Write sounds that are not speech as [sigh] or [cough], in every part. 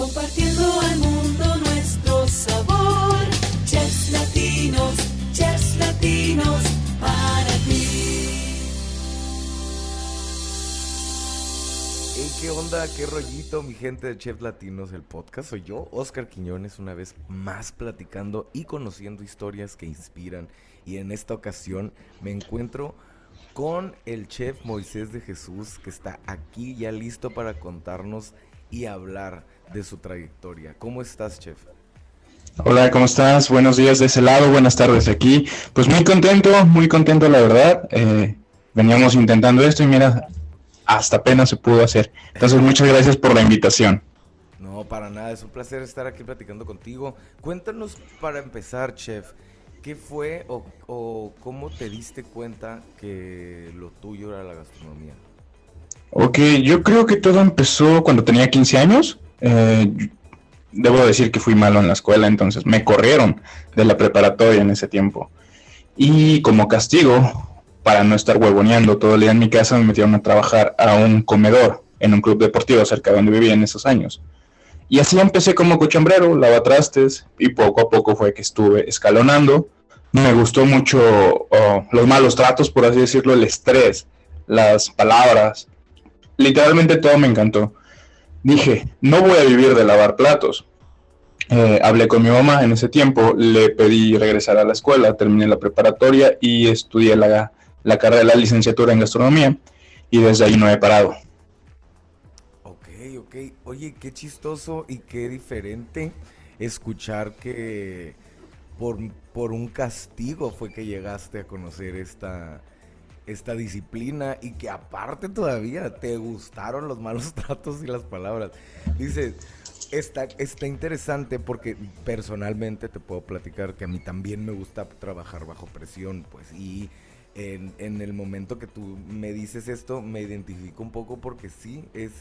Compartiendo al mundo nuestro sabor. Chefs latinos, chefs latinos, para ti. Hey, ¿qué onda? ¿Qué rollito, mi gente de Chef Latinos? El podcast soy yo, Oscar Quiñones, una vez más platicando y conociendo historias que inspiran. Y en esta ocasión me encuentro con el chef Moisés de Jesús, que está aquí ya listo para contarnos y hablar de su trayectoria. ¿Cómo estás, chef? Hola, ¿cómo estás? Buenos días de ese lado, buenas tardes aquí. Pues muy contento, muy contento la verdad. Eh, veníamos intentando esto y mira, hasta apenas se pudo hacer. Entonces, muchas gracias por la invitación. No, para nada, es un placer estar aquí platicando contigo. Cuéntanos para empezar, chef, ¿qué fue o, o cómo te diste cuenta que lo tuyo era la gastronomía? Ok, yo creo que todo empezó cuando tenía 15 años. Eh, debo decir que fui malo en la escuela, entonces me corrieron de la preparatoria en ese tiempo. Y como castigo, para no estar huevoneando todo el día en mi casa, me metieron a trabajar a un comedor en un club deportivo cerca de donde vivía en esos años. Y así empecé como cochambrero, lavatrastes, y poco a poco fue que estuve escalonando. Me gustó mucho oh, los malos tratos, por así decirlo, el estrés, las palabras. Literalmente todo me encantó. Dije, no voy a vivir de lavar platos. Eh, hablé con mi mamá en ese tiempo, le pedí regresar a la escuela, terminé la preparatoria y estudié la, la carrera de la licenciatura en gastronomía y desde ahí no he parado. Ok, ok. Oye, qué chistoso y qué diferente escuchar que por, por un castigo fue que llegaste a conocer esta, esta disciplina y que aparte todavía te gustaron los malos [laughs] tratos y las palabras. Dices, está, está interesante porque personalmente te puedo platicar que a mí también me gusta trabajar bajo presión, pues, y en, en el momento que tú me dices esto, me identifico un poco porque sí, es,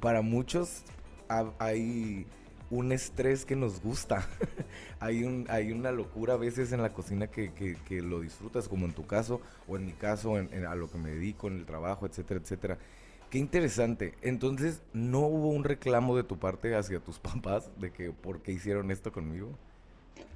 para muchos ha- hay un estrés que nos gusta. [laughs] hay, un, hay una locura a veces en la cocina que, que- lo disfrutas, como en tu caso, o en mi caso, en, en a lo que me dedico, en el trabajo, etcétera, etcétera. Qué interesante. Entonces, ¿no hubo un reclamo de tu parte hacia tus [laughs] papás de que por qué hicieron esto conmigo?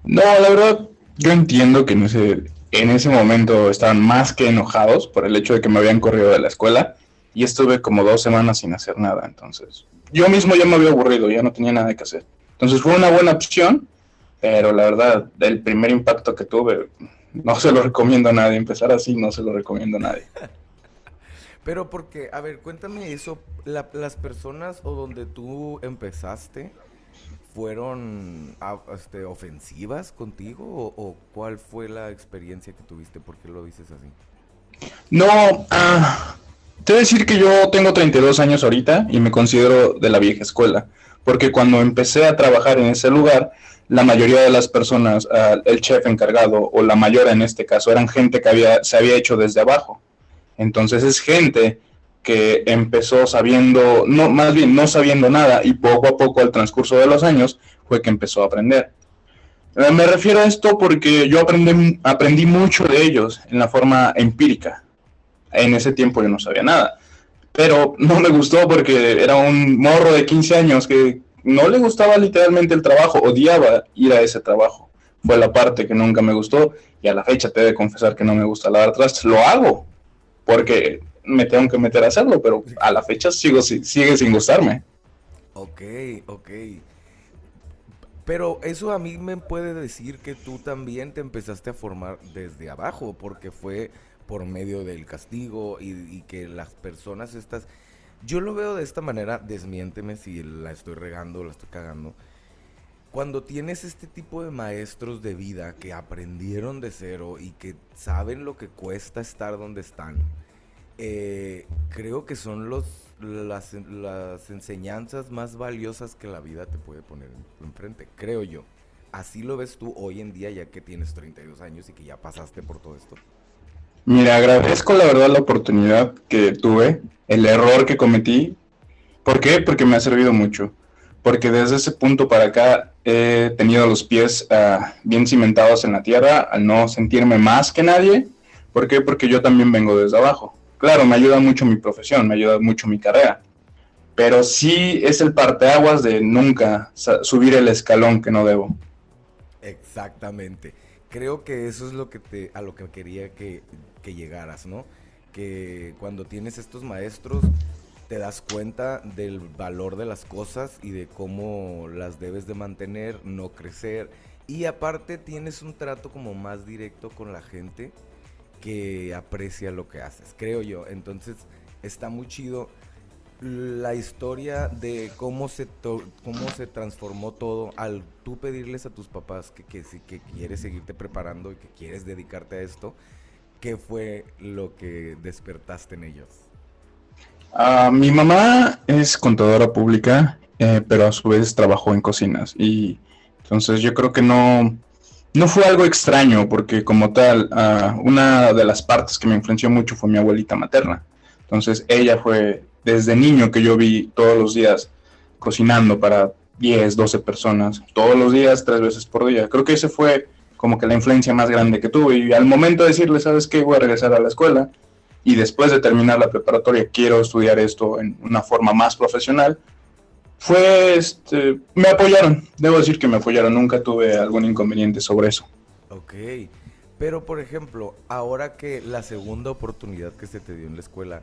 No, la verdad, yo entiendo que en ese, en ese momento estaban más que enojados por el hecho de que me habían corrido de la escuela y estuve como dos semanas sin hacer nada. Entonces, yo mismo ya me había aburrido, ya no tenía nada que hacer. Entonces fue una buena opción, pero la verdad, el primer impacto que tuve, no se lo recomiendo a nadie. Empezar así no se lo recomiendo a nadie. [laughs] Pero porque, a ver, cuéntame eso, la- las personas o donde tú empezaste fueron este, ofensivas contigo o, o cuál fue la experiencia que tuviste? ¿Por qué lo dices así? No, ah, te voy a decir que yo tengo 32 años ahorita y me considero de la vieja escuela, porque cuando empecé a trabajar en ese lugar, la mayoría de las personas, ah, el chef encargado o la mayor en este caso, eran gente que había, se había hecho desde abajo. Entonces es gente que empezó sabiendo, no, más bien no sabiendo nada y poco a poco al transcurso de los años fue que empezó a aprender. Eh, Me refiero a esto porque yo aprendí, aprendí mucho de ellos en la forma empírica. En ese tiempo yo no sabía nada. Pero no me gustó porque era un morro de 15 años que no le gustaba literalmente el trabajo, odiaba ir a ese trabajo. Fue la parte que nunca me gustó y a la fecha te he confesar que no me gusta lavar trastes. Lo hago porque me tengo que meter a hacerlo, pero a la fecha sigo, si- sigue sin gustarme. Ok, ok. Pero eso a mí me puede decir que tú también te empezaste a formar desde abajo, porque fue por medio del castigo y, que las personas estas... Yo lo veo de esta manera, desmiénteme si la estoy regando o la estoy cagando. Cuando tienes este tipo de maestros de vida que aprendieron de cero y que saben lo que cuesta estar donde están, eh, creo que son los, las, las enseñanzas más valiosas que la vida te puede poner en- enfrente, creo yo. Así lo ves tú hoy en día ya que tienes 32 años y que ya pasaste por todo esto. Mira, agradezco la verdad la oportunidad que tuve, el error que cometí. ¿Por qué? Porque me ha servido mucho. Porque desde ese punto para acá he tenido los pies ah, bien cimentados en la tierra, al no sentirme más que nadie. ¿Por qué? Porque yo también vengo desde abajo. Claro, me ayuda mucho mi profesión, me ayuda mucho mi carrera. pero sí es el parteaguas de nunca subir el escalón que no debo. Exactamente. Creo que eso es lo que te, a lo que quería que, que llegaras, ¿no? Que cuando tienes estos maestros te das cuenta del valor de las cosas y de cómo las debes de mantener, no crecer. Y aparte tienes un trato como más directo con la gente que aprecia lo que haces, creo yo. Entonces está muy chido la historia de cómo se, cómo se transformó todo al tú pedirles a tus papás que, que, que quieres seguirte preparando y que quieres dedicarte a esto, ¿qué fue lo que despertaste en ellos? Ah, mi mamá es contadora pública, eh, pero a su vez trabajó en cocinas y entonces yo creo que no, no fue algo extraño porque como tal, ah, una de las partes que me influenció mucho fue mi abuelita materna. Entonces ella fue desde niño que yo vi todos los días cocinando para 10, 12 personas, todos los días, tres veces por día. Creo que ese fue como que la influencia más grande que tuve. Y al momento de decirle, ¿sabes qué? Voy a regresar a la escuela y después de terminar la preparatoria quiero estudiar esto en una forma más profesional, fue, este, me apoyaron. Debo decir que me apoyaron. Nunca tuve algún inconveniente sobre eso. Ok. Pero, por ejemplo, ahora que la segunda oportunidad que se te dio en la escuela,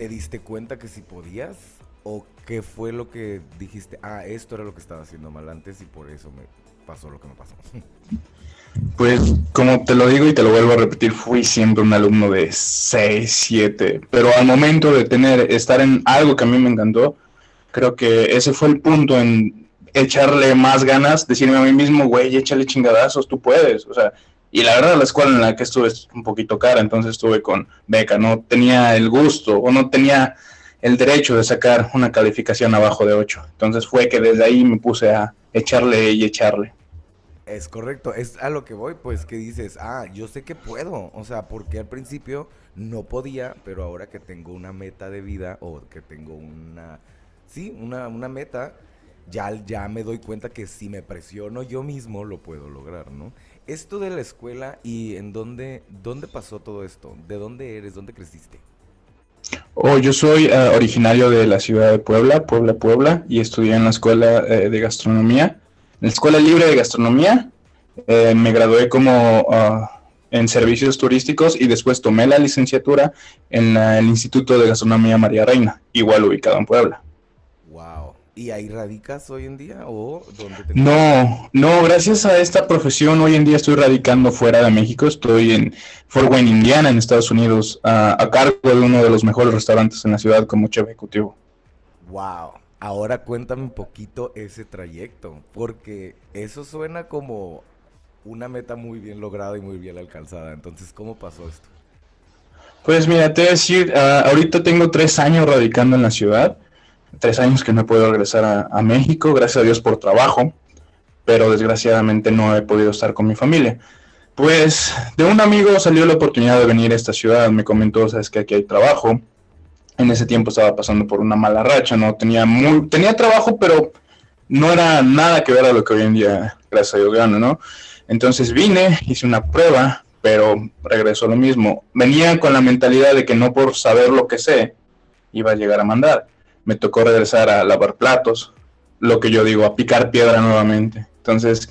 ¿Te diste cuenta que si podías? ¿O qué fue lo que dijiste? Ah, esto era lo que estaba haciendo mal antes y por eso me pasó lo que me pasó. Pues como te lo digo y te lo vuelvo a repetir, fui siempre un alumno de 6, 7, pero al momento de tener, estar en algo que a mí me encantó, creo que ese fue el punto en echarle más ganas, decirme a mí mismo, güey, échale chingadazos, tú puedes, o sea, y la verdad, la escuela en la que estuve es un poquito cara, entonces estuve con beca. No tenía el gusto o no tenía el derecho de sacar una calificación abajo de 8. Entonces fue que desde ahí me puse a echarle y echarle. Es correcto, es a lo que voy, pues que dices, ah, yo sé que puedo, o sea, porque al principio no podía, pero ahora que tengo una meta de vida o que tengo una, sí, una, una meta, ya, ya me doy cuenta que si me presiono yo mismo lo puedo lograr, ¿no? Esto de la escuela y en dónde, dónde pasó todo esto, ¿de dónde eres, dónde creciste? Oh, yo soy uh, originario de la ciudad de Puebla, Puebla, Puebla, y estudié en la escuela uh, de gastronomía, la escuela libre de gastronomía. Eh, me gradué como uh, en servicios turísticos y después tomé la licenciatura en la, el Instituto de Gastronomía María Reina, igual ubicado en Puebla. ¿Y ahí radicas hoy en día o dónde te No, no, gracias a esta profesión hoy en día estoy radicando fuera de México, estoy en Fort Wayne, Indiana, en Estados Unidos, a, cargo de uno de los mejores restaurantes en la ciudad como chef ejecutivo. Wow, ahora cuéntame un poquito ese trayecto, porque eso suena como una meta muy bien lograda y muy bien alcanzada, entonces, ¿cómo pasó esto? Pues mira, te voy a decir, ah, ahorita tengo tres años radicando en la ciudad tres años que no he podido regresar a, México, gracias a Dios por trabajo, pero desgraciadamente no he podido estar con mi familia. Pues de un amigo salió la oportunidad de venir a esta ciudad, me comentó, sabes que aquí hay trabajo. En ese tiempo estaba pasando por una mala racha, no tenía muy, tenía trabajo, pero no era nada que ver a lo que hoy en día, gracias a Dios, ¿no? Entonces vine, hice una prueba, pero regresó lo mismo. Venía con la mentalidad de que no por saber lo que sé, iba a llegar a mandar me tocó regresar a lavar platos, lo que yo digo, a picar piedra nuevamente. Entonces,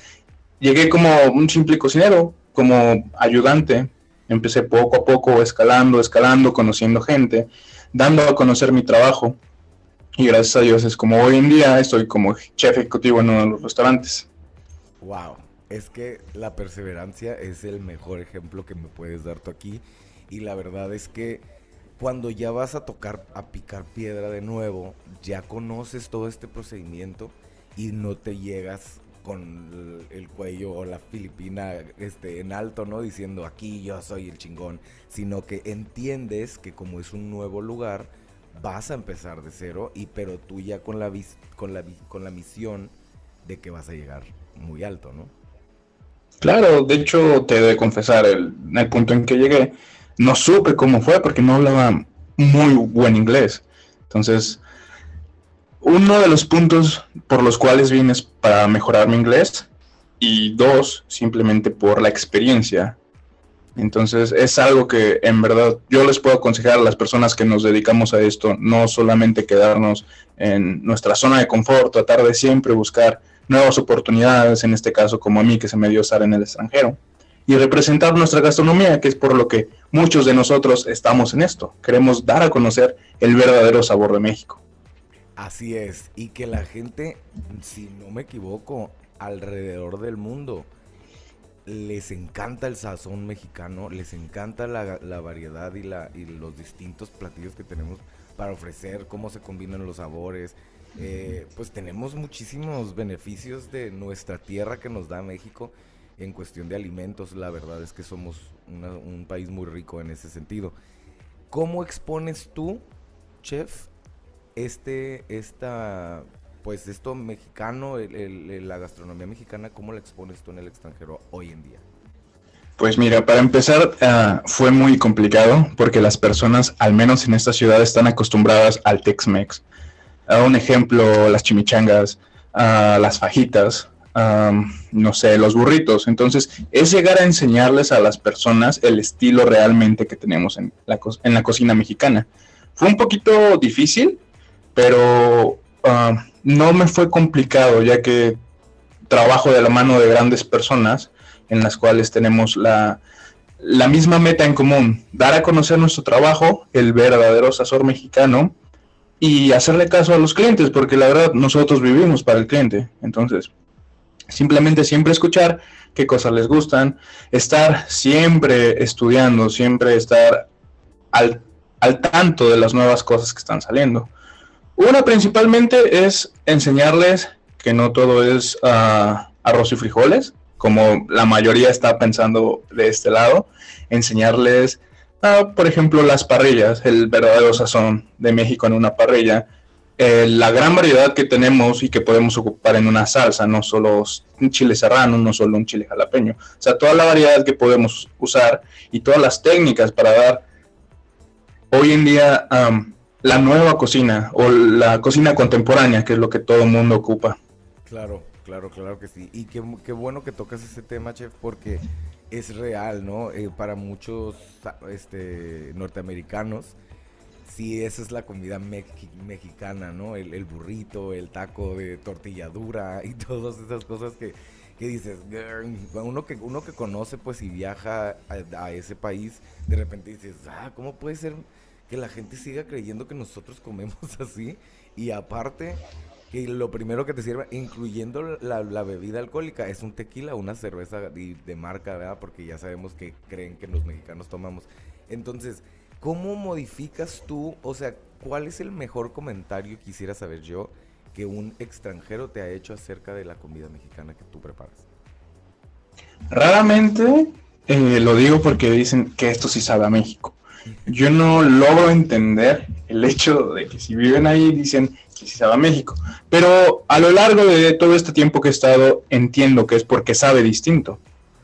llegué como un simple cocinero, como ayudante. Empecé poco a poco, escalando, escalando, conociendo gente, dando a conocer mi trabajo. Y gracias a Dios es como hoy en día estoy como chef ejecutivo en uno de los restaurantes. Wow, es que la perseverancia es el mejor ejemplo que me puedes dar tú aquí. Y la verdad es que cuando ya vas a tocar, a picar piedra de nuevo, ya conoces todo este procedimiento y no te llegas con el cuello o la filipina este, en alto, ¿no? Diciendo aquí yo soy el chingón, sino que entiendes que como es un nuevo lugar, vas a empezar de cero, y pero tú ya con la, con la, misión de que vas a llegar muy alto, ¿no? Claro, de hecho te he de confesar el, el punto en que llegué no supe cómo fue porque no hablaba muy buen inglés. Entonces, uno de los puntos por los cuales vine es para mejorar mi inglés y dos, simplemente por la experiencia. Entonces es algo que en verdad yo les puedo aconsejar a las personas que nos dedicamos a esto, no solamente quedarnos en nuestra zona de confort, tratar de siempre buscar nuevas oportunidades, en este caso como a mí que se me dio estar en el extranjero, y representar nuestra gastronomía, que es por lo que muchos de nosotros estamos en esto. Queremos dar a conocer el verdadero sabor de México. Así es, y que la gente, si no me equivoco, alrededor del mundo les encanta el sazón mexicano, les encanta la, la variedad y, la, y los distintos platillos que tenemos para ofrecer, cómo se combinan los sabores. Eh, pues tenemos muchísimos beneficios de nuestra tierra que nos da México en cuestión de alimentos. La verdad es que somos una- un país muy rico en ese sentido. ¿Cómo expones tú, chef, este, esta, pues esto mexicano, el- el- la gastronomía mexicana, cómo la expones tú en el extranjero hoy en día? Pues mira, para empezar ah, fue muy complicado porque las personas, al menos en esta ciudad, están acostumbradas al Tex-Mex. A un ejemplo, las chimichangas, ah, las fajitas, am, no sé, los burritos. Entonces, es llegar a enseñarles a las personas el estilo realmente que tenemos en la, en la cocina mexicana. Fue un poquito difícil, pero ah, no me fue complicado, ya que trabajo de la mano de grandes personas en las cuales tenemos la, la misma meta en común, dar a conocer nuestro trabajo, el verdadero sazón mexicano, y hacerle caso a los clientes, porque la verdad nosotros vivimos para el cliente. Entonces, simplemente siempre escuchar qué cosas les gustan, estar siempre estudiando, siempre estar al, al tanto de las nuevas cosas que están saliendo. Una principalmente es enseñarles que no todo es ah, arroz y frijoles, como la mayoría está pensando de este lado, enseñarles, ah, por ejemplo, las parrillas, el verdadero sazón de México en una parrilla, eh, la gran variedad que tenemos y que podemos ocupar en una salsa, no solo un chile serrano, no solo un chile jalapeño, o sea, toda la variedad que podemos usar y todas las técnicas para dar. Hoy en día am, la nueva cocina o la cocina contemporánea, que es lo que todo el mundo ocupa. Claro, claro, claro que sí. Y qué, qué bueno que tocas ese tema, chef, porque es real, ¿no? Eh, para muchos este, norteamericanos, sí, esa es la comida mex- mexicana, ¿no? El, el burrito, el taco de tortilladura [laughs] y todas esas cosas que, que dices, uno que, uno que conoce, pues, y viaja a, a ese país, de repente dices, ah, ¿cómo puede ser que la gente siga creyendo que nosotros comemos [laughs] así? Y aparte, que lo primero que te sirve, incluyendo la, bebida alcohólica, es un tequila, una cerveza de, de marca, ¿verdad? Porque ya sabemos que creen que los mexicanos tomamos. Entonces, ¿cómo modificas tú? O sea, ¿cuál es el mejor comentario, quisiera saber yo, que un extranjero te ha hecho acerca de la comida mexicana que tú preparas? Raramente eh, lo digo porque dicen que esto sí sabe a México. Yo no logro entender el hecho de que si viven ahí dicen que sabe a México. Pero a lo largo de todo este tiempo que he estado entiendo que es porque sabe distinto.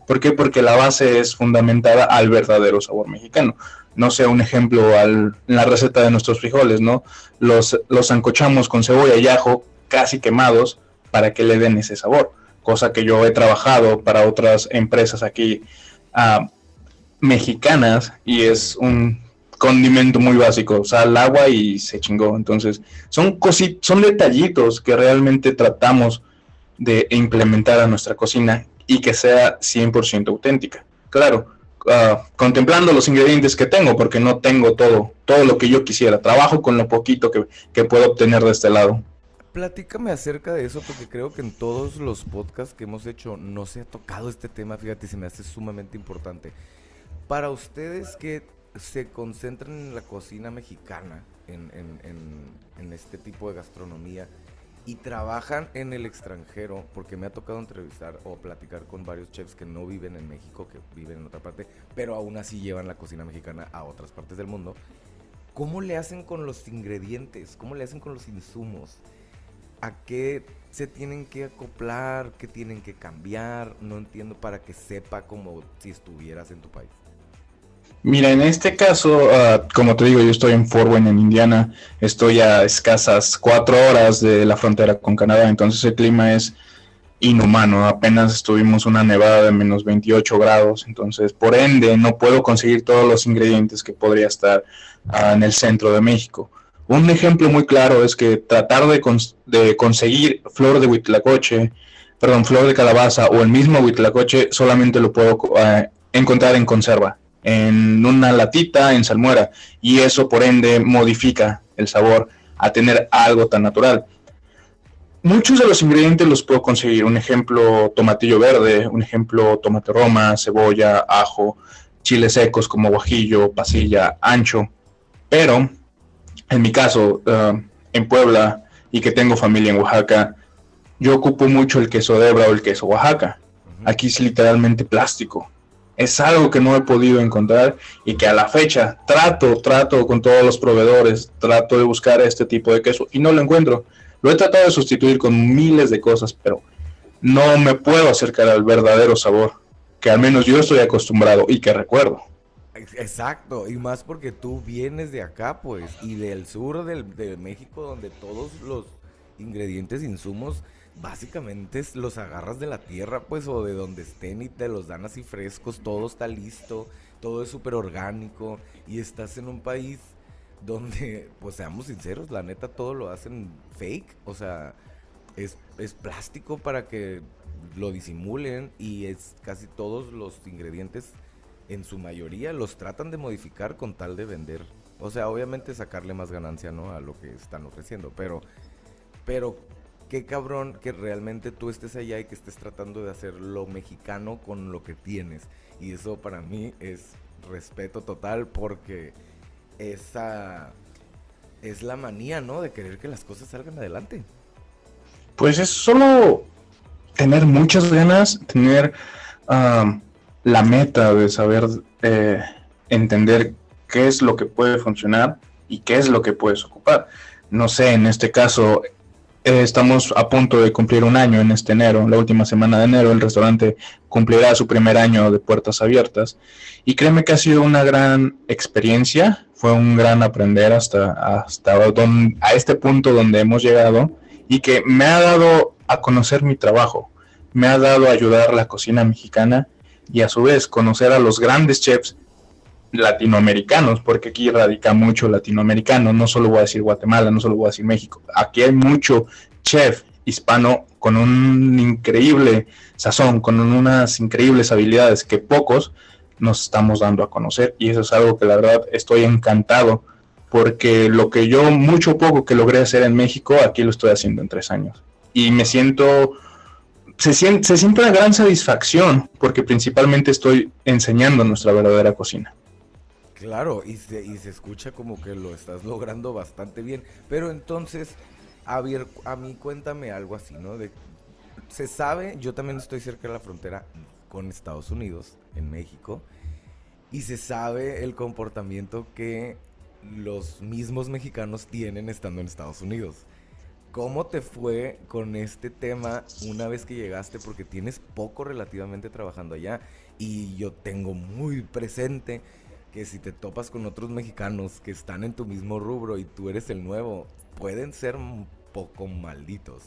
¿Por qué? Porque la base es fundamentada al verdadero sabor mexicano. No sé, un ejemplo al, en la receta de nuestros frijoles, ¿no? Los, los zancochamos con cebolla y ajo casi quemados para que le den ese sabor. Cosa que yo he trabajado para otras empresas aquí ah, mexicanas y es un condimento muy básico, sal, agua y se chingó. Entonces, son son detallitos que realmente tratamos de implementar a nuestra cocina y que sea 100% auténtica. Claro, ah, contemplando los ingredientes que tengo, porque no tengo todo, todo lo que yo quisiera. Trabajo con lo poquito que, que puedo obtener de este lado. Platícame acerca de eso porque creo que en todos los podcasts que hemos hecho no se ha tocado este tema, fíjate, se me hace sumamente importante. Para ustedes que se concentran en la cocina mexicana, en, este tipo de gastronomía, y trabajan en el extranjero, porque me ha tocado entrevistar o platicar con varios chefs que no viven en México, que viven en otra parte, pero aún así llevan la cocina mexicana a otras partes del mundo. ¿Cómo le hacen con los ingredientes? ¿Cómo le hacen con los insumos? ¿A qué se tienen que acoplar? ¿Qué tienen que cambiar? No entiendo para que sepa como si estuvieras en tu país. Mira, en este caso, ah, como te digo, yo estoy en Fort Wayne, en Indiana. Estoy a escasas cuatro horas de la frontera con Canadá, entonces el clima es inhumano. Apenas estuvimos una nevada de menos 28 grados, entonces por ende no puedo conseguir todos los ingredientes que podría estar ah, en el centro de México. Un ejemplo muy claro es que tratar de, de conseguir flor de huitlacoche, perdón, flor de calabaza o el mismo huitlacoche solamente lo puedo ah, encontrar en conserva, en una latita, en salmuera, y eso por ende modifica el sabor a tener algo tan natural. Muchos de los ingredientes los puedo conseguir. Un ejemplo, tomatillo verde, un ejemplo, tomate roma, cebolla, ajo, chiles secos como guajillo, pasilla, ancho. Pero, en mi caso, uh, en Puebla y que tengo familia en Oaxaca, yo ocupo mucho el queso de hebra o el queso Oaxaca. Aquí es literalmente plástico. Es algo que no he podido encontrar y que a la fecha trato, trato con todos los proveedores, trato de buscar este tipo de queso y no lo encuentro. Lo he tratado de sustituir con miles de cosas, pero no me puedo acercar al verdadero sabor que al menos yo estoy acostumbrado y que recuerdo. Exacto, y más porque tú vienes de acá, pues, y del sur de México, donde todos los ingredientes, insumos, básicamente los agarras de la tierra, pues, o de donde estén y te los dan así frescos, todo está listo, todo es súper orgánico, y estás en un país donde, [laughs] pues seamos sinceros, la neta todo lo hacen fake, o sea, es, es plástico para que lo disimulen y es casi todos los ingredientes, en su mayoría, los tratan de modificar con tal de vender. O sea, obviamente sacarle más ganancia, ¿no? A lo que están ofreciendo, pero, pero qué cabrón que realmente tú estés allá y que estés tratando de hacer lo mexicano con lo que tienes. Y eso para mí es respeto total porque esa es la manía, ¿no? De querer que las cosas salgan adelante. Pues es solo tener muchas ganas, tener la meta de saber eh, entender qué es lo que puede funcionar y qué es lo que puedes ocupar. No sé, en este caso, eh, estamos a punto de cumplir un año en este enero, la última semana de enero, el restaurante cumplirá su primer año de puertas abiertas. Y créeme que ha sido una gran experiencia, fue un gran aprender hasta, hasta a este punto donde hemos llegado y que me ha dado a conocer mi trabajo, me ha dado a ayudar a la cocina mexicana y a su vez conocer a los grandes chefs latinoamericanos, porque aquí radica mucho latinoamericano, no solo voy a decir Guatemala, no solo voy a decir México, aquí hay mucho chef hispano con un increíble sazón, con unas increíbles habilidades que pocos nos estamos dando a conocer y eso es algo que la verdad estoy encantado porque lo que yo mucho poco que logré hacer en México, aquí lo estoy haciendo en tres años y me siento se siente, se siente una gran satisfacción porque principalmente estoy enseñando nuestra verdadera cocina. Claro, y se, y se escucha como que lo estás logrando bastante bien. Pero entonces, a, ver, a mí cuéntame algo así, ¿no? De, se sabe, yo también estoy cerca de la frontera con Estados Unidos, en México, y se sabe el comportamiento que los mismos mexicanos tienen estando en Estados Unidos. ¿Cómo te fue con este tema una vez que llegaste? Porque tienes poco relativamente trabajando allá y yo tengo muy presente que si te topas con otros mexicanos que están en tu mismo rubro y tú eres el nuevo, pueden ser un poco malditos.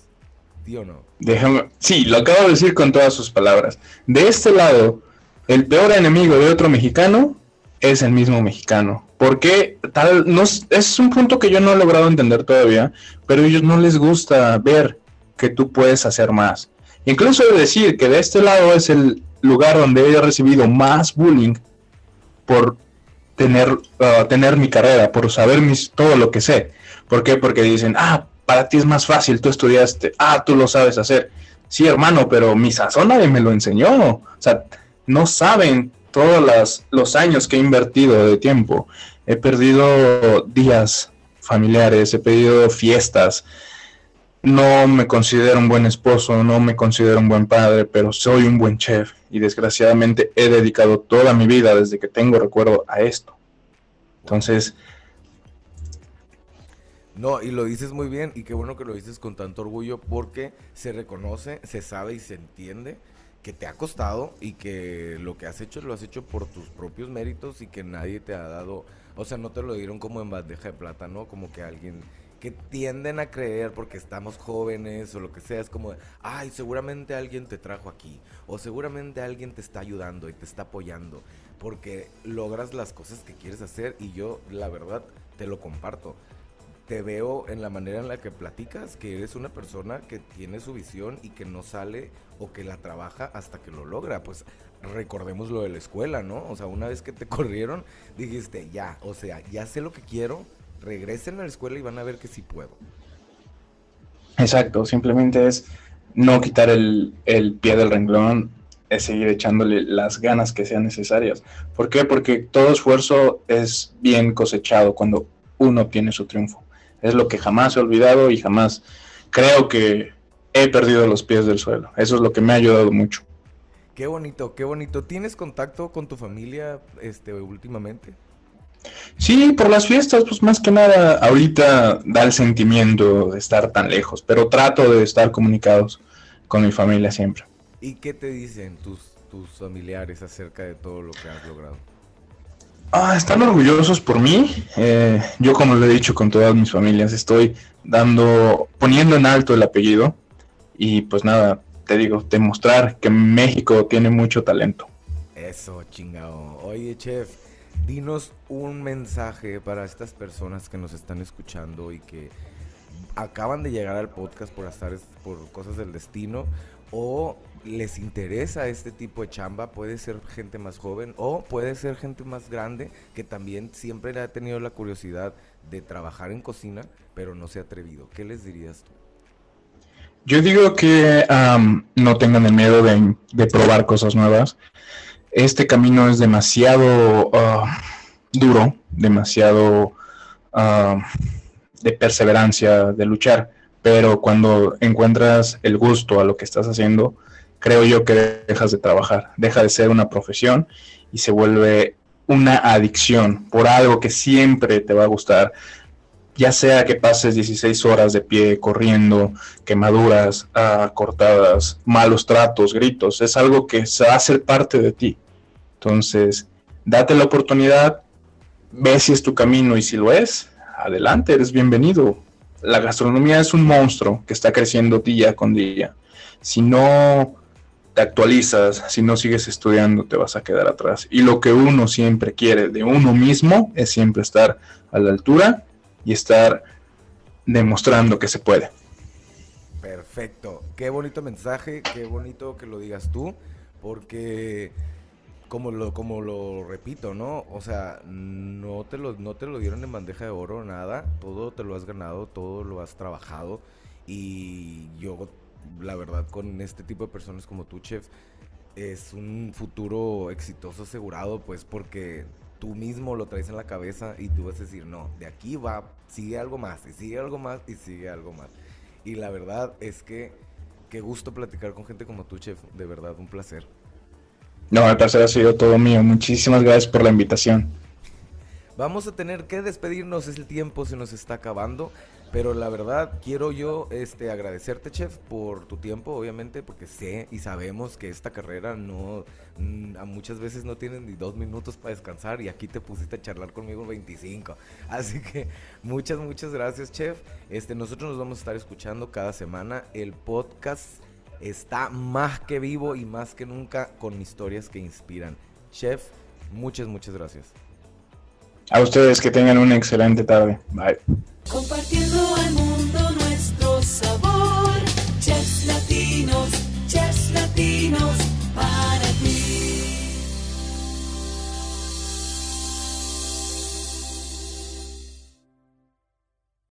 ¿Sí o no? Déjame, sí, lo acabo de decir con todas sus palabras. De este lado, el peor enemigo de otro mexicano es el mismo mexicano. Porque tal, no, es un punto que yo no he logrado entender todavía, pero a ellos no les gusta ver que tú puedes hacer más. Incluso decir que de este lado es el lugar donde he recibido más bullying por tener, uh, tener mi carrera, por saber mis, todo lo que sé. ¿Por qué? Porque dicen, ah, para ti es más fácil, tú estudiaste, ah, tú lo sabes hacer. Sí, hermano, pero mi sazón nadie me lo enseñó. O sea, no saben todos los años que he invertido de tiempo. He perdido días familiares, he perdido fiestas. No me considero un buen esposo, no me considero un buen padre, pero soy un buen chef y desgraciadamente he dedicado toda mi vida desde que tengo recuerdo a esto. Entonces... No, y lo dices muy bien y qué bueno que lo dices con tanto orgullo porque se reconoce, se sabe y se entiende que te ha costado y que lo que has hecho lo has hecho por tus propios méritos y que nadie te ha dado, o sea, no te lo dieron como en bandeja de plata, ¿no? Como que alguien que tienden a creer porque estamos jóvenes o lo que sea, es como, ay, seguramente alguien te trajo aquí, o seguramente alguien te está ayudando y te está apoyando, porque logras las cosas que quieres hacer y yo, la verdad, te lo comparto. Te veo en la manera en la que platicas que eres una persona que tiene su visión y que no sale o que la trabaja hasta que lo logra. Pues recordemos lo de la escuela, ¿no? O sea, una vez que te [laughs] corrieron, dijiste, ya, o sea, ya sé lo que quiero, regresen a la escuela y van a ver que sí puedo. Exacto, simplemente es no quitar el, pie del renglón, es seguir echándole las ganas que sean necesarias. ¿Por qué? Porque todo esfuerzo es bien cosechado cuando uno obtiene su triunfo. Es lo que jamás he olvidado y jamás creo que he perdido los pies del suelo. Eso es lo que me ha ayudado mucho. Qué bonito, qué bonito. ¿Tienes contacto con tu familia este, últimamente? Sí, por las fiestas, pues más que nada, ahorita da el sentimiento de estar tan lejos, pero trato de estar comunicados con mi familia siempre. ¿Y qué te dicen tus, tus familiares acerca de todo lo que has logrado? Ah, están orgullosos por mí. Eh, yo, como lo he dicho con todas mis familias, estoy dando, poniendo en alto el apellido y pues nada, te digo, demostrar que México tiene mucho talento. Eso, chingado. Oye, chef, dinos un mensaje para estas personas que nos están escuchando y que acaban de llegar al podcast por estar por cosas del destino o les interesa este tipo de chamba, puede ser gente más joven o puede ser gente más grande que también siempre ha tenido la curiosidad de trabajar en cocina, pero no se ha atrevido. ¿Qué les dirías tú? Yo digo que no tengan el miedo de, probar cosas nuevas. Este camino es demasiado ah, duro, demasiado ah, de perseverancia, de luchar, pero cuando encuentras el gusto a lo que estás haciendo, creo yo que dejas de trabajar, deja de ser una profesión y se vuelve una adicción por algo que siempre te va a gustar, ya sea que pases 16 horas de pie corriendo, quemaduras, ah, cortadas, malos tratos, gritos, es algo que se va a ser parte de ti. Entonces, date la oportunidad, ve si es tu camino y si lo es, adelante, eres bienvenido. La gastronomía es un monstruo que está creciendo día con día. Si no te actualizas, si no sigues estudiando, te vas a quedar atrás. Y lo que uno siempre quiere de uno mismo es siempre estar a la altura y estar demostrando que se puede. Perfecto. Qué bonito mensaje, qué bonito que lo digas tú, porque como lo, como lo repito, ¿no? O sea, no te, lo, no te lo dieron en bandeja de oro, nada. Todo te lo has ganado, todo lo has trabajado. Y yo, la verdad, con este tipo de personas como tú, chef, es un futuro exitoso asegurado, pues porque tú mismo lo traes en la cabeza y tú vas a decir, no, de aquí va, sigue algo más, y sigue algo más, y sigue algo más. Y la verdad es que, qué gusto platicar con gente como tú, chef, de verdad, un placer. No, el placer ha sido todo mío. Muchísimas gracias por la invitación. Vamos a tener que despedirnos, es el tiempo se nos está acabando. Pero la verdad, quiero yo este, agradecerte, chef, por tu tiempo, obviamente, porque sé y sabemos que esta carrera no, mm, muchas veces no tienen ni dos minutos para descansar y aquí te pusiste a charlar conmigo 25. [laughs] Así que muchas, muchas gracias, chef. Este, nosotros nos vamos a estar escuchando cada semana. El podcast está más que vivo y más que nunca con historias que inspiran. Chef, muchas, muchas gracias. A ustedes que tengan una excelente tarde. Bye. Compartiendo al mundo nuestro sabor. Chefs latinos, chefs latinos para